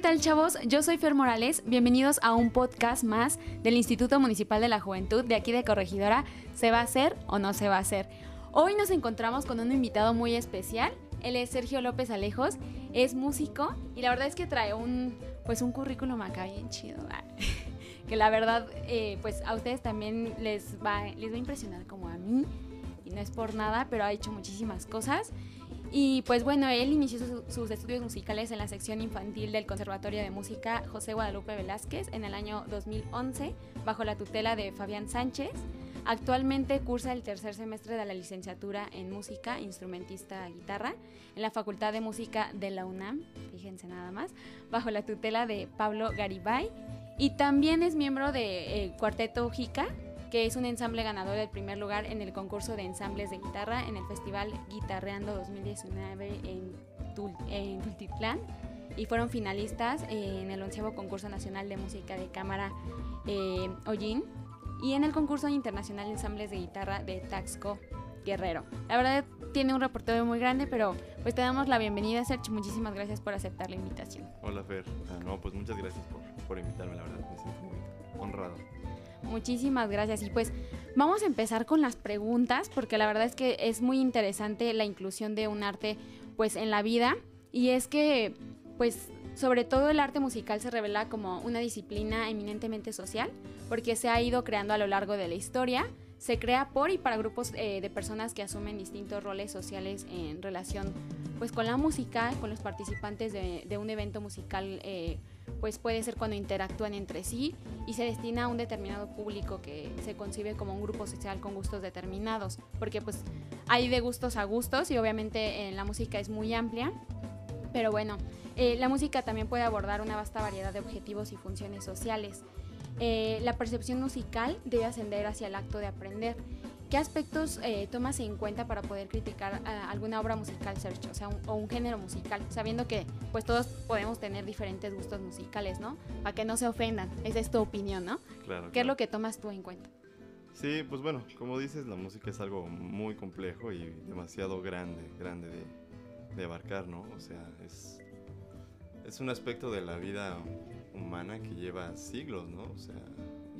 Tal chavos? Yo soy Fer Morales, bienvenidos a un podcast más del Instituto Municipal de la Juventud de aquí de Corregidora. ¿Se va a hacer o no se va a hacer? Hoy nos encontramos con un invitado muy especial. Él es Sergio López Alejos, es músico y la verdad es que trae un, pues un currículum acá bien chido. que la verdad, eh, pues a ustedes también les va, les va a impresionar como a mí. Y no es por nada, pero ha hecho muchísimas cosas. Y pues bueno, él inició sus estudios musicales en la sección infantil del Conservatorio de Música José Guadalupe Velázquez en el año 2011, bajo la tutela de Fabián Sánchez. Actualmente cursa el tercer semestre de la licenciatura en música, instrumentista guitarra, en la Facultad de Música de la UNAM, fíjense nada más, bajo la tutela de Pablo Garibay. Y también es miembro de eh, Cuarteto Jica, que es un ensamble ganador del primer lugar en el concurso de ensambles de guitarra en el Festival Guitarreando 2019 en, Tultitlán y fueron finalistas en el onceavo concurso nacional de música de cámara eh, y en el concurso internacional de ensambles de guitarra de Taxco Guerrero. La verdad tiene un reportero muy grande, pero pues te damos la bienvenida, Sergio. Muchísimas gracias por aceptar la invitación. Hola, Fer. Ah, no, pues muchas gracias por, por invitarme, la verdad. Me siento muy honrado. Muchísimas gracias. Y pues vamos a empezar con las preguntas, porque la verdad es que es muy interesante la inclusión de un arte pues en la vida. Y es que pues sobre todo el arte musical se revela como una disciplina eminentemente social, porque se ha ido creando a lo largo de la historia. Se crea por y para grupos eh, de personas que asumen distintos roles sociales en relación pues con la música, con los participantes de, un evento musical eh, pues puede ser cuando interactúan entre sí y se destina a un determinado público que se concibe como un grupo social con gustos determinados, porque pues hay de gustos a gustos y obviamente eh, la música es muy amplia, pero bueno, eh, la música también puede abordar una vasta variedad de objetivos y funciones sociales. Eh, la percepción musical debe ascender hacia el acto de aprender ¿Qué aspectos eh, tomas en cuenta para poder criticar alguna obra musical, Sergio? O sea, un, o un género musical, sabiendo que pues todos podemos tener diferentes gustos musicales, ¿no? Para que no se ofendan. Esa es tu opinión, ¿no? Claro. ¿Qué es lo que tomas tú en cuenta? Sí, pues bueno, como dices, la música es algo muy complejo y demasiado grande, grande de, de abarcar, ¿no? O sea, es, es un aspecto de la vida humana que lleva siglos, ¿no? O sea,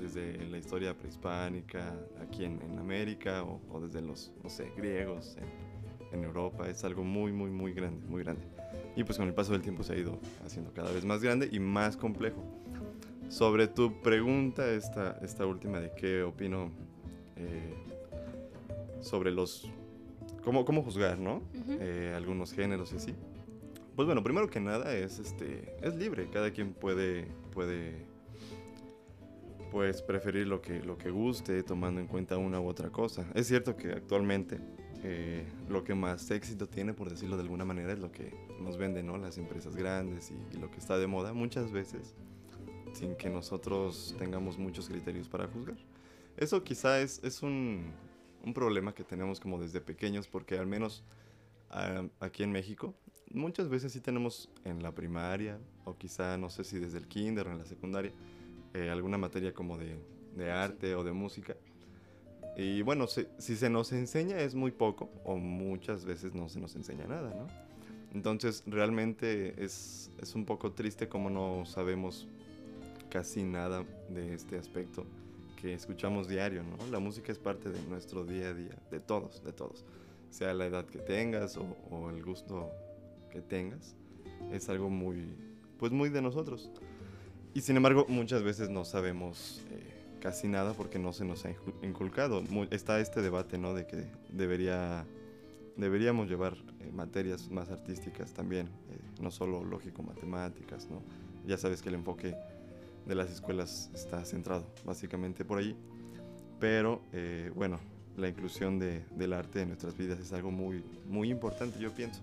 desde la historia prehispánica aquí en, América o, desde los, no sé, griegos en, Europa. Es algo muy, muy, muy grande, muy grande. Y pues con el paso del tiempo se ha ido haciendo cada vez más grande y más complejo. Sobre tu pregunta, esta, esta última de qué opino eh, sobre los... Cómo, cómo juzgar, ¿no? Eh, algunos géneros y así. Pues bueno, primero que nada es, este, es libre, cada quien puede, puede pues preferir lo que, lo que guste, tomando en cuenta una u otra cosa. Es cierto que actualmente eh, lo que más éxito tiene, por decirlo de alguna manera, es lo que nos venden ¿no? las empresas grandes y, lo que está de moda muchas veces, sin que nosotros tengamos muchos criterios para juzgar. Eso quizá es, es un, un problema que tenemos como desde pequeños, porque al menos aquí en México, muchas veces sí tenemos en la primaria, o quizá no sé si desde el kinder o en la secundaria, eh, alguna materia como de, de, arte o de música. Y bueno, si, si, se nos enseña es muy poco o muchas veces no se nos enseña nada, ¿no? Entonces realmente es, es un poco triste como no sabemos casi nada de este aspecto que escuchamos diario, ¿no? La música es parte de nuestro día a día, de todos, de todos. Sea la edad que tengas o, o el gusto que tengas, es algo muy, pues muy de nosotros. Y sin embargo, muchas veces no sabemos eh, casi nada porque no se nos ha inculcado. está este debate, ¿no? De que debería, deberíamos llevar eh, materias más artísticas también, eh, no solo lógico-matemáticas, ¿no? Ya sabes que el enfoque de las escuelas está centrado básicamente por ahí. Pero eh, bueno, la inclusión de, del arte en nuestras vidas es algo muy, muy importante, yo pienso.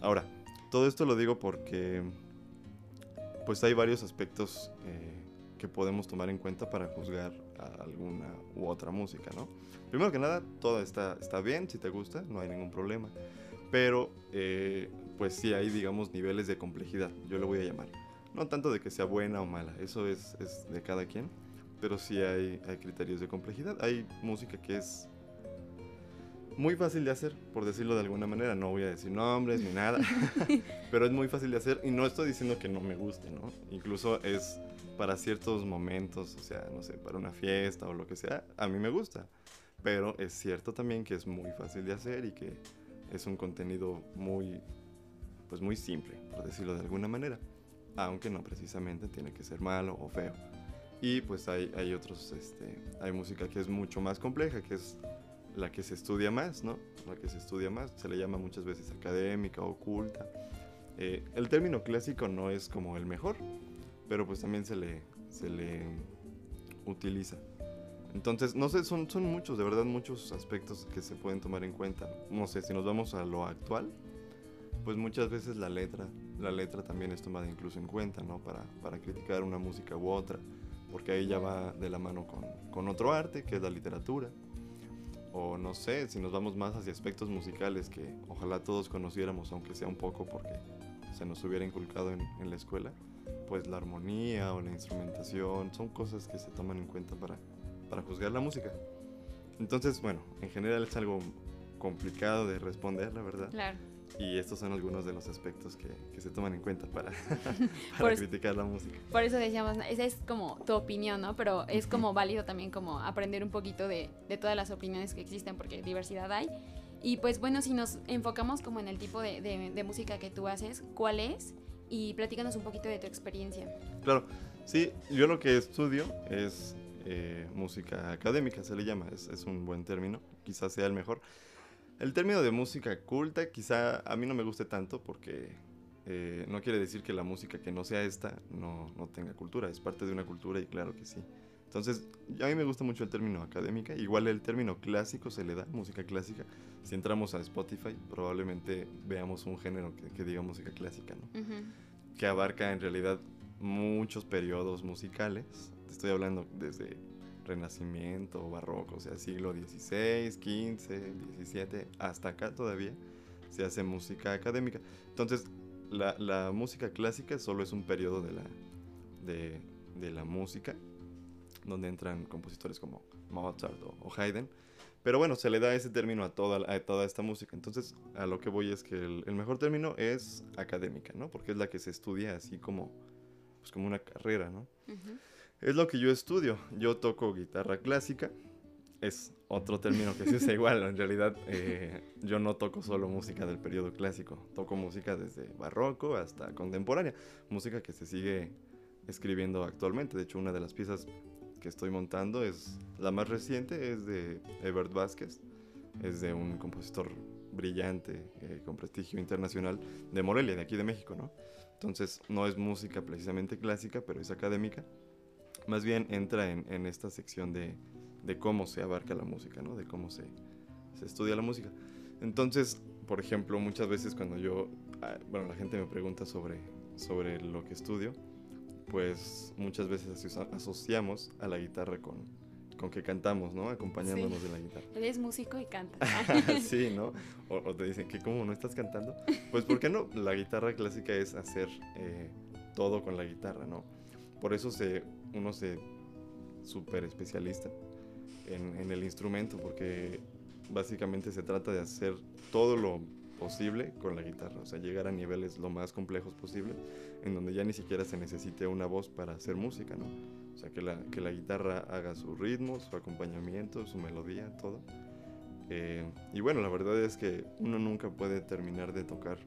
Ahora, todo esto lo digo porque pues hay varios aspectos eh, que podemos tomar en cuenta para juzgar a alguna u otra música, ¿no? Primero que nada, todo está, está bien, si te gusta, no hay ningún problema. Pero, eh, pues sí hay, digamos, niveles de complejidad, yo lo voy a llamar. No tanto de que sea buena o mala, eso es, es de cada quien, pero sí hay, hay criterios de complejidad. Hay música que es muy fácil de hacer, por decirlo de alguna manera. No voy a decir nombres ni nada, pero es muy fácil de hacer y no estoy diciendo que no me guste, ¿no? Incluso es para ciertos momentos, o sea, no sé, para una fiesta o lo que sea, a mí me gusta. Pero es cierto también que es muy fácil de hacer y que es un contenido muy, pues muy simple, por decirlo de alguna manera. Aunque no precisamente tiene que ser malo o feo. Y pues hay, hay otros, este, hay música que es mucho más compleja, que es la que se estudia más, ¿no? La que se estudia más, se le llama muchas veces académica, oculta. Eh, el término clásico no es como el mejor, pero pues también se le, se le utiliza. Entonces, no sé, son, son muchos, de verdad, muchos aspectos que se pueden tomar en cuenta. No sé, si nos vamos a lo actual, pues muchas veces la letra, la letra también es tomada incluso en cuenta, ¿no? Para, para criticar una música u otra, porque ahí ya va de la mano con, con otro arte, que es la literatura o no sé, si nos vamos más hacia aspectos musicales que ojalá todos conociéramos, aunque sea un poco porque se nos hubiera inculcado en, la escuela, pues la armonía o la instrumentación son cosas que se toman en cuenta para, para juzgar la música. Entonces, bueno, en general es algo complicado de responder, la verdad. Y estos son algunos de los aspectos que, que se toman en cuenta para, para criticar la música. Por eso decíamos, esa es como tu opinión, ¿no? Pero es como válido también como aprender un poquito de, de todas las opiniones que existen, porque diversidad hay. Y pues bueno, si nos enfocamos como en el tipo de, de, de música que tú haces, ¿cuál es? Y platícanos un poquito de tu experiencia. Claro, sí, yo lo que estudio es eh, música académica, se le llama, es, es un buen término, quizás sea el mejor. El término de música culta quizá a mí no me guste tanto porque eh, no quiere decir que la música que no sea esta no, no, tenga cultura, es parte de una cultura y claro que sí. Entonces, a mí me gusta mucho el término académica, igual el término clásico se le da, música clásica. Si entramos a Spotify, probablemente veamos un género que, diga música clásica, ¿no? Que abarca en realidad muchos periodos musicales. Te estoy hablando desde Renacimiento, Barroco, o sea, siglo XVI, XV, XVII, hasta acá todavía se hace música académica. Entonces, la, música clásica solo es un periodo de la, de, la música, donde entran compositores como Mozart o, Haydn. Pero bueno, se le da ese término a toda, a toda esta música. Entonces, a lo que voy es que el, mejor término es académica, ¿no? Porque es la que se estudia así como, pues como una carrera, ¿no? Es lo que yo estudio. Yo toco guitarra clásica. Es otro término que se usa igual. En realidad, eh, yo no toco solo música del periodo clásico. Toco música desde barroco hasta contemporánea. Música que se sigue escribiendo actualmente. De hecho, una de las piezas que estoy montando es la más reciente, es de Ebert Vázquez. Es de un compositor brillante, eh, con prestigio internacional, de Morelia, de aquí de México, ¿no? Entonces, no es música precisamente clásica, pero es académica más bien entra en, esta sección de, cómo se abarca la música, ¿no? De cómo se, estudia la música. Entonces, por ejemplo, muchas veces cuando yo, ah, bueno, la gente me pregunta sobre, sobre lo que estudio, pues muchas veces asociamos a la guitarra con, con que cantamos, ¿no? Acompañándonos de la guitarra. Eres músico y cantas. sí, ¿no? O, te dicen que cómo no estás cantando. Pues ¿por qué no? La guitarra clásica es hacer eh, todo con la guitarra, ¿no? Por eso se uno se súper especialista en, el instrumento porque básicamente se trata de hacer todo lo posible con la guitarra, o sea, llegar a niveles lo más complejos posible, en donde ya ni siquiera se necesite una voz para hacer música, ¿no? O sea, que la, que la guitarra haga su ritmo, su acompañamiento, su melodía, todo. Eh, y bueno, la verdad es que uno nunca puede terminar de tocar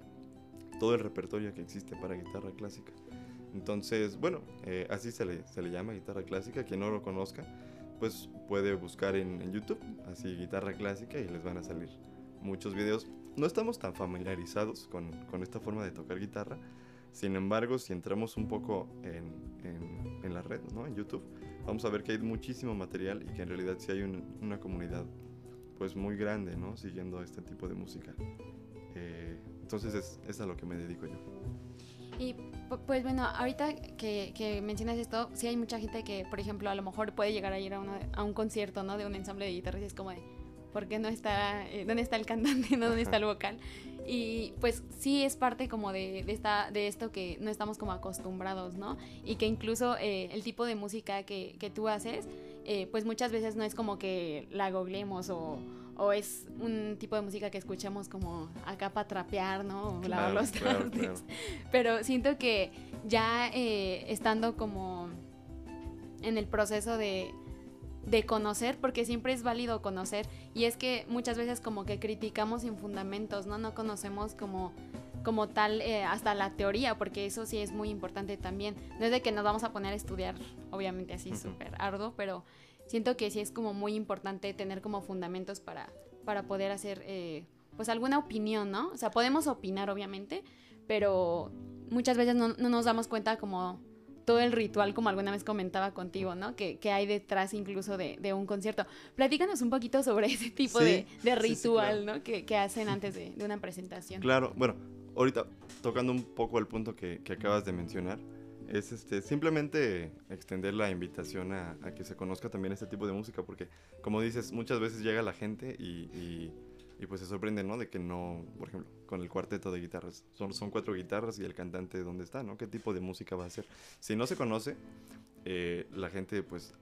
todo el repertorio que existe para guitarra clásica. Entonces, bueno, eh, así se le, se le llama guitarra clásica. Quien no lo conozca, pues puede buscar en, YouTube, así guitarra clásica, y les van a salir muchos videos. No estamos tan familiarizados con, con esta forma de tocar guitarra. Sin embargo, si entramos un poco en, en, la red, ¿no? En YouTube, vamos a ver que hay muchísimo material y que en realidad sí hay una comunidad pues muy grande, ¿no? Siguiendo este tipo de música. Eh, entonces es, es, a lo que me dedico yo. Y pues bueno, ahorita que, que, mencionas esto, sí hay mucha gente que, por ejemplo, a lo mejor puede llegar a ir a, a un concierto, ¿no? De un ensamble de guitarras y es como de, ¿por qué no está, eh, dónde está el cantante, no? ¿Dónde está el vocal? Y pues sí es parte como de, esta, de esto que no estamos como acostumbrados, ¿no? Y que incluso eh, el tipo de música que, que tú haces, eh, pues muchas veces no es como que la goglemos o, o, es un tipo de música que escuchamos como acá para trapear, ¿no? O lavar los trastes. Pero siento que ya eh, estando como en el proceso de, de conocer, porque siempre es válido conocer, y es que muchas veces como que criticamos sin fundamentos, ¿no? No conocemos como como tal eh, hasta la teoría, porque eso sí es muy importante también. No es de que nos vamos a poner a estudiar, obviamente así súper arduo, pero siento que sí es como muy importante tener como fundamentos para, para poder hacer eh, pues alguna opinión, ¿no? O sea, podemos opinar obviamente, pero muchas veces no, nos damos cuenta como todo el ritual, como alguna vez comentaba contigo, ¿no? Que, que hay detrás incluso de, de, un concierto. Platícanos un poquito sobre ese tipo de, de, ritual, ¿no? Que, que, hacen antes de, de, una presentación. Claro, bueno, ahorita tocando un poco el punto que, que acabas de mencionar, es este, simplemente extender la invitación a, que se conozca también este tipo de música, porque como dices, muchas veces llega la gente y, y, pues se sorprende, ¿no? De que no, por ejemplo, con el cuarteto de guitarras, son, son cuatro guitarras y el cantante dónde está, ¿no? ¿Qué tipo de música va a hacer? Si no se conoce, eh, la gente pues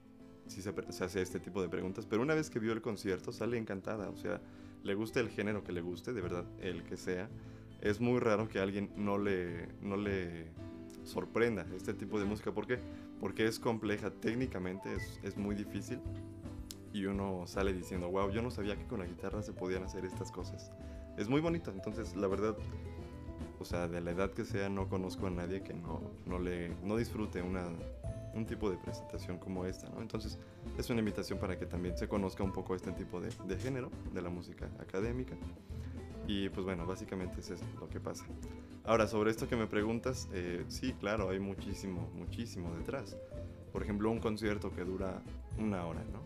sí se, se hace este tipo de preguntas, pero una vez que vio el concierto sale encantada, o sea, le guste el género que le guste, de verdad, el que sea es muy raro que alguien no le, no le sorprenda este tipo de música. ¿Por qué? Porque es compleja técnicamente, es, es muy difícil. Y uno sale diciendo, wow, yo no sabía que con la guitarra se podían hacer estas cosas. Es muy bonito, entonces la verdad, o sea, de la edad que sea, no conozco a nadie que no, no, le, no disfrute una, un tipo de presentación como esta, ¿no? Entonces es una invitación para que también se conozca un poco este tipo de, de género de la música académica. Y pues bueno, básicamente eso es lo que pasa. Ahora, sobre esto que me preguntas, eh, sí, claro, hay muchísimo, muchísimo detrás. Por ejemplo, un concierto que dura una hora, ¿no?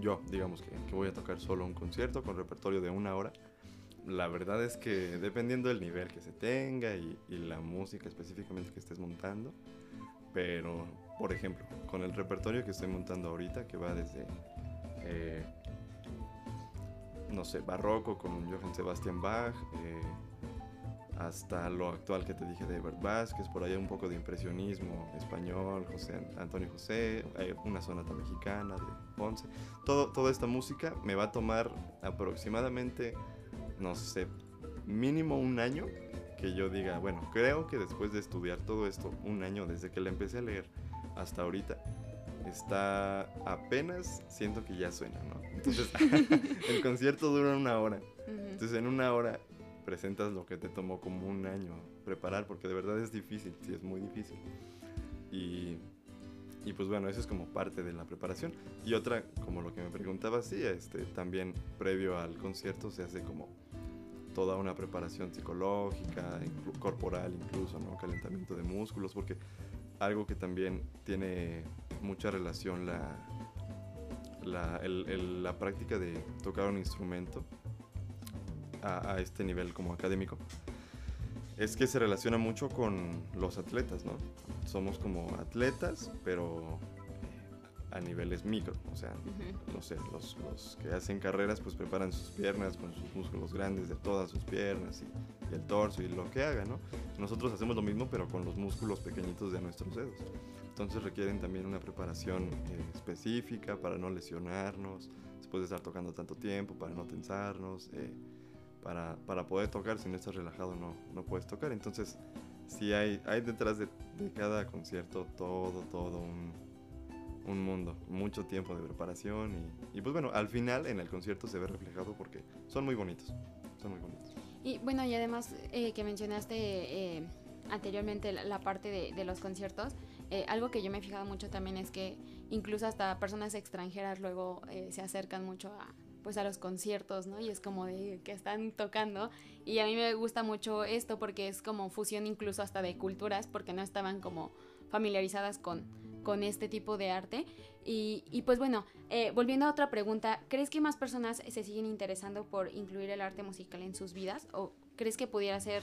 Yo, digamos que, que voy a tocar solo un concierto con repertorio de una hora. La verdad es que dependiendo del nivel que se tenga y, y la música específicamente que estés montando, pero por ejemplo, con el repertorio que estoy montando ahorita, que va desde eh, no sé, barroco con Johann Sebastian Bach, eh, hasta lo actual que te dije de Ebert Vázquez, por ahí un poco de impresionismo español, José Antonio José, una sonata mexicana de Ponce. Todo, toda esta música me va a tomar aproximadamente, no sé, mínimo un año que yo diga, bueno, creo que después de estudiar todo esto, un año desde que la empecé a leer hasta ahorita, está apenas siento que ya suena, ¿no? Entonces, el concierto dura una hora. Entonces, en una hora presentas lo que te tomó como un año preparar, porque de verdad es difícil, sí, es muy difícil. Y, y pues bueno, eso es como parte de la preparación. Y otra, como lo que me preguntaba, sí, este, también previo al concierto se hace como toda una preparación psicológica, corporal incluso, ¿no? Calentamiento de músculos, porque algo que también tiene mucha relación la, la, la práctica de tocar un instrumento a, a, este nivel como académico es que se relaciona mucho con los atletas, ¿no? Somos como atletas, pero a niveles micro, o sea, no sé, los, los, que hacen carreras pues preparan sus piernas con sus músculos grandes de todas sus piernas y, y, el torso y lo que haga, ¿no? Nosotros hacemos lo mismo pero con los músculos pequeñitos de nuestros dedos. Entonces requieren también una preparación eh, específica para no lesionarnos, después de estar tocando tanto tiempo, para no tensarnos, eh, para, para, poder tocar, si no estás relajado no, no puedes tocar. Entonces sí hay, hay detrás de, de cada concierto todo, todo un un mundo, mucho tiempo de preparación y, y, pues bueno, al final en el concierto se ve reflejado porque son muy bonitos, son muy bonitos. Y bueno, y además eh, que mencionaste eh, anteriormente la, parte de, de los conciertos, eh, algo que yo me he fijado mucho también es que incluso hasta personas extranjeras luego eh, se acercan mucho a pues a los conciertos, ¿no? Y es como de que están tocando y a mí me gusta mucho esto porque es como fusión incluso hasta de culturas porque no estaban como familiarizadas con, con este tipo de arte. Y, pues bueno, eh, volviendo a otra pregunta, ¿crees que más personas se siguen interesando por incluir el arte musical en sus vidas? ¿O crees que pudiera ser,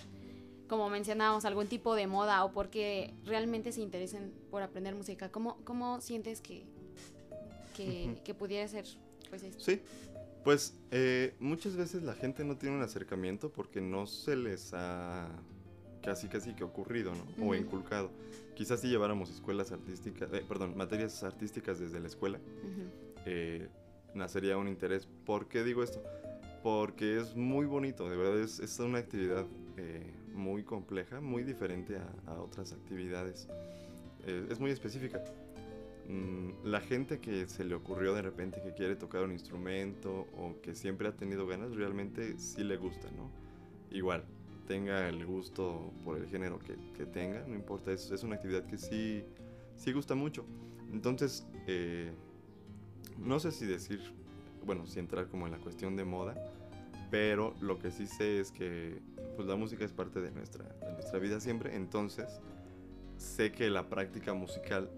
como mencionábamos, algún tipo de moda o porque realmente se interesen por aprender música? ¿Cómo, cómo sientes que, que, pudiera ser pues esto? Sí, pues eh, muchas veces la gente no tiene un acercamiento porque no se les ha casi casi que ocurrido, ¿no? O inculcado. Quizás si lleváramos escuelas artísticas, eh, perdón, materias artísticas desde la escuela, eh, nacería un interés. ¿Por qué digo esto? Porque es muy bonito, de verdad es, es una actividad eh, muy compleja, muy diferente a, a otras actividades. es muy específica. Mm, la gente que se le ocurrió de repente que quiere tocar un instrumento o que siempre ha tenido ganas, realmente sí le gusta, ¿no? Igual, tenga el gusto por el género que, que tenga, no importa, es, es, una actividad que sí, sí gusta mucho. Entonces, eh, no sé si decir, bueno, si entrar como en la cuestión de moda, pero lo que sí sé es que pues la música es parte de nuestra, de nuestra vida siempre, entonces sé que la práctica musical,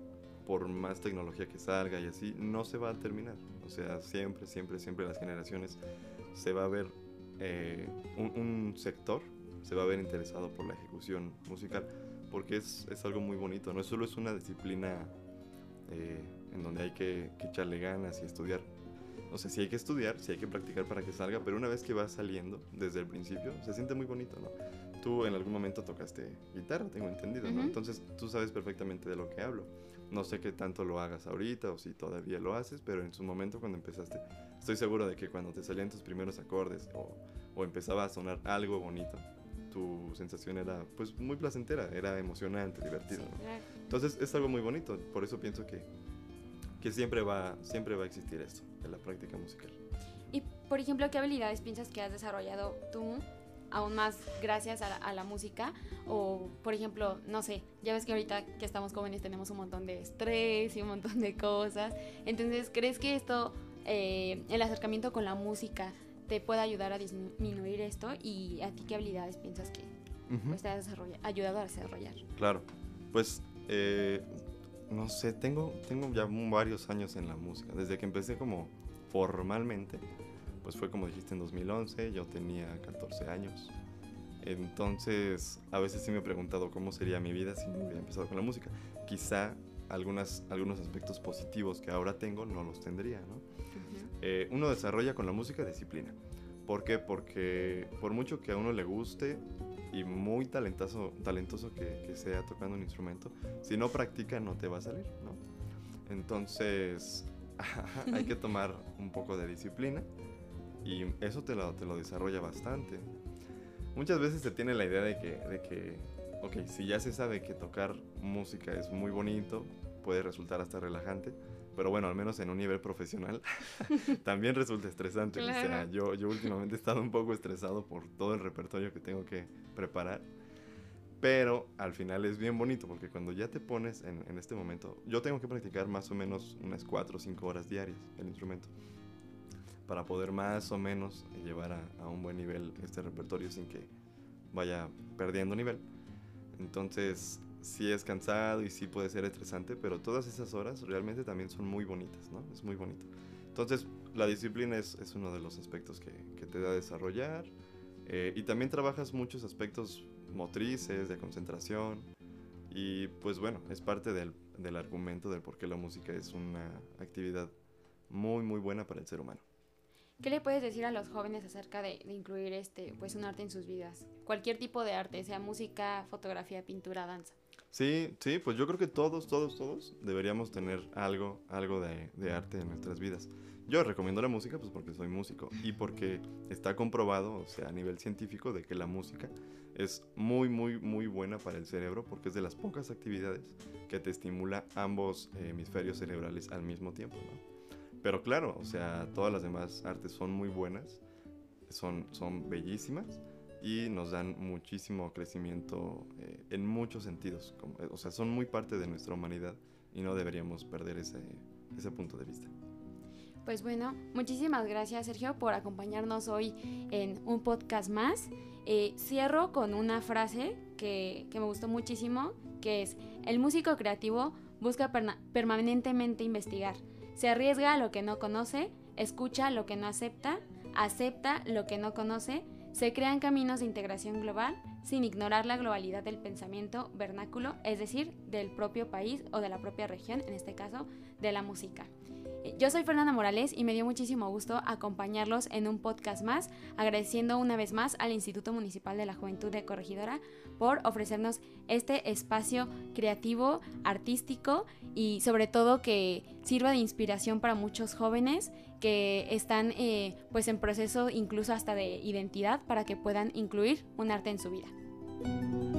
por más tecnología que salga y así, no se va a terminar. O sea, siempre, siempre, siempre las generaciones se va a ver eh, un, un sector se va a ver interesado por la ejecución musical, porque es, es algo muy bonito, no solo es una disciplina eh, en donde hay que, echarle ganas y estudiar. O sea, sí hay que estudiar, sí hay que practicar para que salga, pero una vez que va saliendo desde el principio, se siente muy bonito, ¿no? Tú en algún momento tocaste guitarra, tengo entendido, ¿no? Entonces tú sabes perfectamente de lo que hablo. No sé qué tanto lo hagas ahorita o si todavía lo haces, pero en su momento cuando empezaste, estoy seguro de que cuando te salían tus primeros acordes o, o empezaba a sonar algo bonito, tu sensación era pues muy placentera, era emocionante, divertido. Entonces es algo muy bonito, por eso pienso que, que siempre, va, siempre va a existir esto en la práctica musical. Y por ejemplo, ¿qué habilidades piensas que has desarrollado tú aún más gracias a la, música? O por ejemplo, no sé, ya ves que ahorita que estamos jóvenes tenemos un montón de estrés y un montón de cosas. Entonces, ¿crees que esto, eh, el acercamiento con la música, te pueda ayudar a disminuir esto y a ti qué habilidades piensas que pues, te ha ayudado a desarrollar. Claro, pues eh, no sé, tengo, tengo ya varios años en la música, desde que empecé como formalmente, pues fue como dijiste en 2011, yo tenía 14 años. Entonces, a veces sí me he preguntado cómo sería mi vida si no hubiera empezado con la música. Quizá algunas, algunos aspectos positivos que ahora tengo no los tendría, ¿no? Eh, uno desarrolla con la música disciplina. ¿Por qué? Porque por mucho que a uno le guste y muy talentoso, talentoso que, sea tocando un instrumento, si no practica no te va a salir, ¿no? Entonces hay que tomar un poco de disciplina y eso te lo, te lo desarrolla bastante. Muchas veces se tiene la idea de que, de que, ok, si ya se sabe que tocar música es muy bonito, puede resultar hasta relajante, pero bueno, al menos en un nivel profesional, también resulta estresante. O sea, yo, yo últimamente he estado un poco estresado por todo el repertorio que tengo que preparar. Pero al final es bien bonito porque cuando ya te pones en, en este momento, yo tengo que practicar más o menos unas 4 o 5 horas diarias el instrumento para poder más o menos llevar a, a un buen nivel este repertorio sin que vaya perdiendo nivel. Entonces, sí es cansado y sí puede ser estresante, pero todas esas horas realmente también son muy bonitas, ¿no? Es muy bonito. Entonces, la disciplina es, uno de los aspectos que, que te da a desarrollar eh, y también trabajas muchos aspectos motrices, de concentración y pues bueno, es parte del, del argumento del por qué la música es una actividad muy muy buena para el ser humano. ¿Qué le puedes decir a los jóvenes acerca de, de, incluir este, pues un arte en sus vidas? Cualquier tipo de arte, sea música, fotografía, pintura, danza. Sí, sí, pues yo creo que todos, todos, todos deberíamos tener algo, algo de, de, arte en nuestras vidas. Yo recomiendo la música pues porque soy músico y porque está comprobado, o sea, a nivel científico, de que la música es muy, muy, muy buena para el cerebro porque es de las pocas actividades que te estimula ambos hemisferios cerebrales al mismo tiempo, ¿no? Pero claro, o sea, todas las demás artes son muy buenas, son, son bellísimas, y nos dan muchísimo crecimiento eh, en muchos sentidos. Como, o sea, son muy parte de nuestra humanidad y no deberíamos perder ese, ese punto de vista. Pues bueno, muchísimas gracias Sergio por acompañarnos hoy en un podcast más. Eh, cierro con una frase que, que, me gustó muchísimo que es, el músico creativo busca permanentemente investigar, se arriesga a lo que no conoce, escucha lo que no acepta, acepta lo que no conoce, se crean caminos de integración global sin ignorar la globalidad del pensamiento vernáculo, es decir, del propio país o de la propia región, en este caso, de la música. Yo soy Fernanda Morales y me dio muchísimo gusto acompañarlos en un podcast más, agradeciendo una vez más al Instituto Municipal de la Juventud de Corregidora por ofrecernos este espacio creativo, artístico y sobre todo que sirva de inspiración para muchos jóvenes que están eh, pues en proceso incluso hasta de identidad para que puedan incluir un arte en su vida.